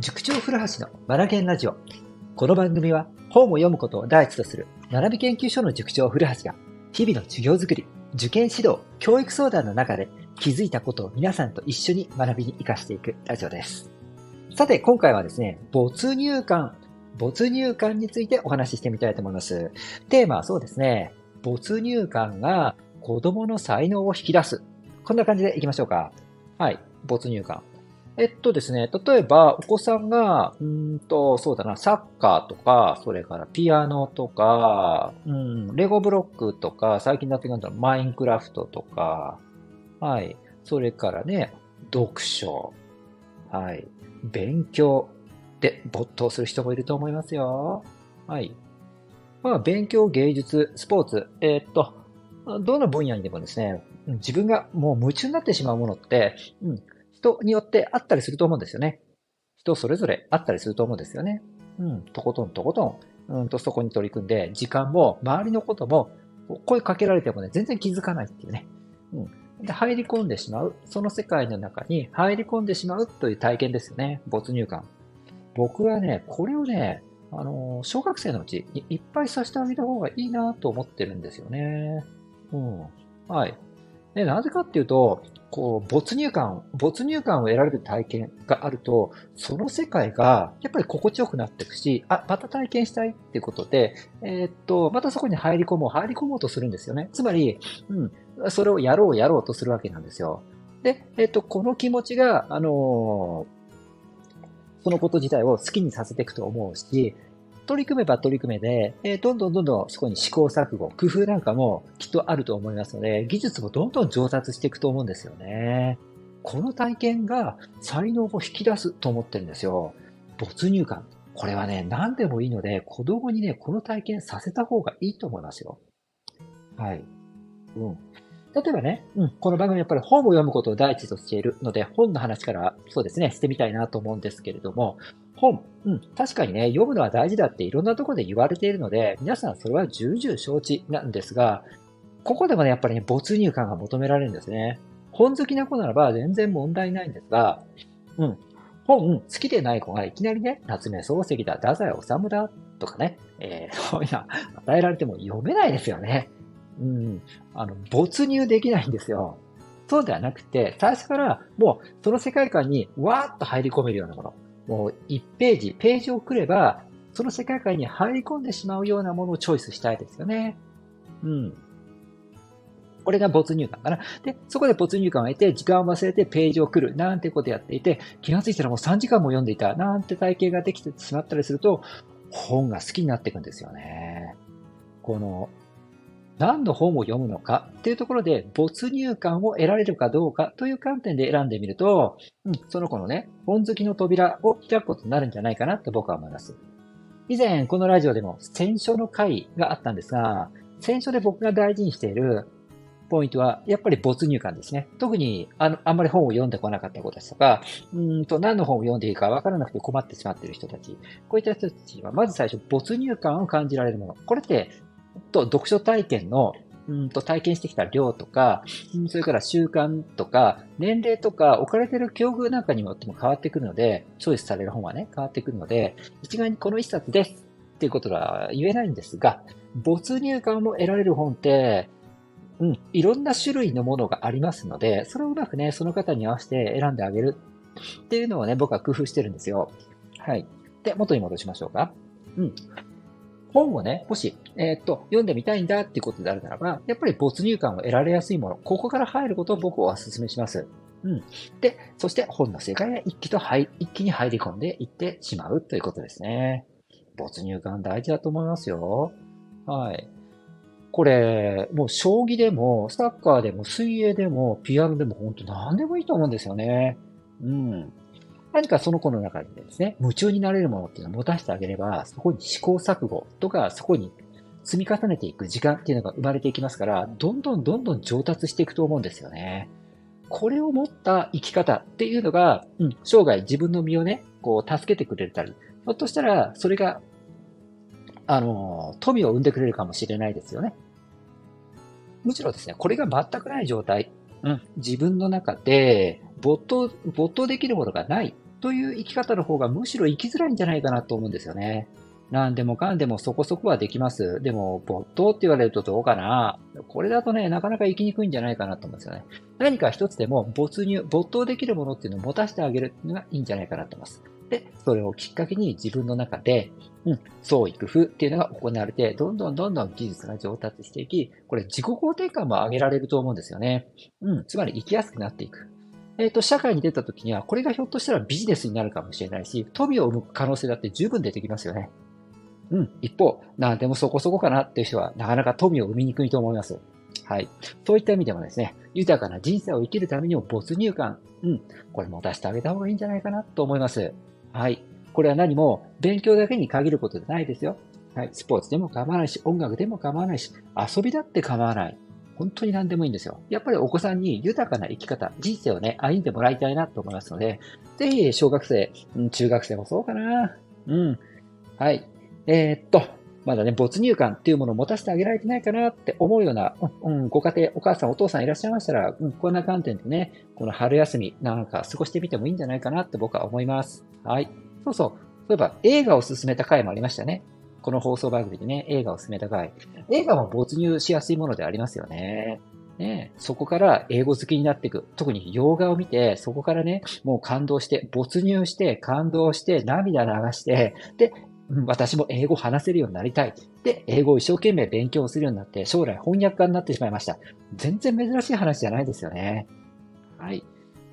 塾長古橋のマナケンラジオ。この番組は本を読むことを第一とする学び研究所の塾長古橋が日々の授業づくり、受験指導、教育相談の中で気づいたことを皆さんと一緒に学びに活かしていくラジオです。さて、今回はですね、没入感、没入感についてお話ししてみたいと思います。テーマはそうですね、没入感が子供の才能を引き出す。こんな感じでいきましょうか。はい、没入感。えっとですね、例えば、お子さんが、うんと、そうだな、サッカーとか、それからピアノとか、うん、レゴブロックとか、最近だってなんだろう、マインクラフトとか、はい、それからね、読書、はい、勉強で没頭する人もいると思いますよ。はい。まあ、勉強、芸術、スポーツ、えー、っと、どの分野にでもですね、自分がもう夢中になってしまうものって、うん、人によってあったりすると思うんですよね。人それぞれあったりすると思うんですよね。うん、とことんとことん、うんとそこに取り組んで、時間も周りのことも声かけられてもね、全然気づかないっていうね。うん。で、入り込んでしまう。その世界の中に入り込んでしまうという体験ですよね。没入感。僕はね、これをね、あの、小学生のうちにいっぱいさせてあげた方がいいなと思ってるんですよね。うん。はい。で、なぜかっていうと、こう、没入感、没入感を得られる体験があると、その世界がやっぱり心地よくなっていくし、あ、また体験したいっていうことで、えー、っと、またそこに入り込もう、入り込もうとするんですよね。つまり、うん、それをやろう、やろうとするわけなんですよ。で、えー、っと、この気持ちが、あのーそのこと自体を好きにさせていくと思うし、取り組めば取り組めで、えー、どんどんどんどんそこに試行錯誤、工夫なんかもきっとあると思いますので、技術もどんどん上達していくと思うんですよね。この体験が才能を引き出すと思ってるんですよ。没入感。これはね、何でもいいので、子供にね、この体験させた方がいいと思いますよ。はい。うん。例えばね、うん、この番組やっぱり本を読むことを第一としているので、本の話からそうですね、してみたいなと思うんですけれども、本、うん、確かにね、読むのは大事だっていろんなところで言われているので、皆さんそれは重々承知なんですが、ここでもね、やっぱりね、没入感が求められるんですね。本好きな子ならば全然問題ないんですが、うん、本好きでない子がいきなりね、夏目漱石だ、太宰治だとかね、えー、そういうの与えられても読めないですよね。うん、あの、没入できないんですよ。そうではなくて、最初からもうその世界観にわーっと入り込めるようなもの。もう1ページ、ページを送れば、その世界観に入り込んでしまうようなものをチョイスしたいですよね。うん。これが没入感かな。で、そこで没入感を得て、時間を忘れてページを来る、なんてことやっていて、気がついたらもう3時間も読んでいた、なんて体験ができてしまったりすると、本が好きになっていくんですよね。この、何の本を読むのかっていうところで没入感を得られるかどうかという観点で選んでみると、うん、その子のね、本好きの扉を開くことになるんじゃないかなと僕は思います。以前このラジオでも選書の回があったんですが、選書で僕が大事にしているポイントは、やっぱり没入感ですね。特にあの、あんまり本を読んでこなかった子たちとか、うんと何の本を読んでいいかわからなくて困ってしまっている人たち。こういった人たちは、まず最初、没入感を感じられるもの。これってと読書体験のうんと体験してきた量とか、それから習慣とか、年齢とか、置かれている境遇なんかによっても変わってくるので、チョイスされる本はね、変わってくるので、一概にこの一冊ですっていうことは言えないんですが、没入感も得られる本って、うん、いろんな種類のものがありますので、それをうまくね、その方に合わせて選んであげるっていうのをね、僕は工夫してるんですよ。はい。で、元に戻しましょうか。うん。本をね、もし、えー、っと、読んでみたいんだっていうことであるならば、やっぱり没入感を得られやすいもの、ここから入ることを僕はお勧めします。うん。で、そして本の世界へ一気と入、一気に入り込んでいってしまうということですね。没入感大事だと思いますよ。はい。これ、もう将棋でも、サッカーでも、水泳でも、ピアノでも、本当何でもいいと思うんですよね。うん。何かその子の中でですね、夢中になれるものっていうのを持たせてあげれば、そこに試行錯誤とか、そこに積み重ねていく時間っていうのが生まれていきますから、どんどんどんどん上達していくと思うんですよね。これを持った生き方っていうのが、うん、生涯自分の身をね、こう、助けてくれたり、ひょっとしたら、それが、あの、富を生んでくれるかもしれないですよね。むしろですね、これが全くない状態、うん、自分の中で没頭、没頭できるものがないという生き方の方がむしろ生きづらいんじゃないかなと思うんですよね。何でもかんでもそこそこはできます。でも、没頭って言われるとどうかなこれだとね、なかなか生きにくいんじゃないかなと思うんですよね。何か一つでも没入、没頭できるものっていうのを持たせてあげるのがいいんじゃないかなと思います。で、それをきっかけに自分の中で、うん、創意工夫っていうのが行われて、どんどんどんどん技術が上達していき、これ自己肯定感も上げられると思うんですよね。うん、つまり生きやすくなっていく。えっ、ー、と、社会に出た時には、これがひょっとしたらビジネスになるかもしれないし、富を生む可能性だって十分出てきますよね。うん。一方、なんでもそこそこかなっていう人は、なかなか富を生みにくいと思います。はい。そういった意味でもですね、豊かな人生を生きるためにも没入感、うん。これ持たせてあげた方がいいんじゃないかなと思います。はい。これは何も勉強だけに限ることじゃないですよ。はい。スポーツでも構わないし、音楽でも構わないし、遊びだって構わない。本当に何でもいいんですよ。やっぱりお子さんに豊かな生き方、人生をね、歩んでもらいたいなと思いますので、ぜひ小学生、中学生もそうかな。うん。はい。えー、っと、まだね、没入感っていうものを持たせてあげられてないかなって思うような、うん、ご家庭、お母さん、お父さんいらっしゃいましたら、うん、こんな観点でね、この春休みなんか過ごしてみてもいいんじゃないかなって僕は思います。はい。そうそう。そういえば映画を進めた回もありましたね。この放送番組でね、映画を進めた回。映画も没入しやすいものでありますよね。ね、そこから英語好きになっていく。特に洋画を見て、そこからね、もう感動して、没入して、感動して、涙流して、で、私も英語話せるようになりたい。で、英語を一生懸命勉強するようになって、将来翻訳家になってしまいました。全然珍しい話じゃないですよね。はい。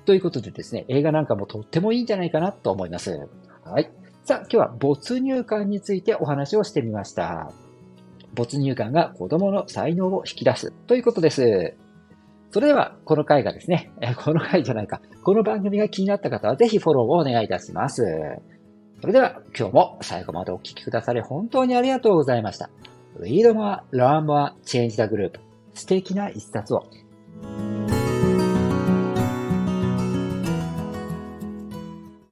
ということでですね、映画なんかもとってもいいんじゃないかなと思います。はい。さあ、今日は没入感についてお話をしてみました。没入感が子供の才能を引き出すということです。それでは、この回がですね、この回じゃないか、この番組が気になった方はぜひフォローをお願いいたします。それでは、今日も最後までお聴きくださり本当にありがとうございました。Read more, learn more, change the group. 素敵な一冊を。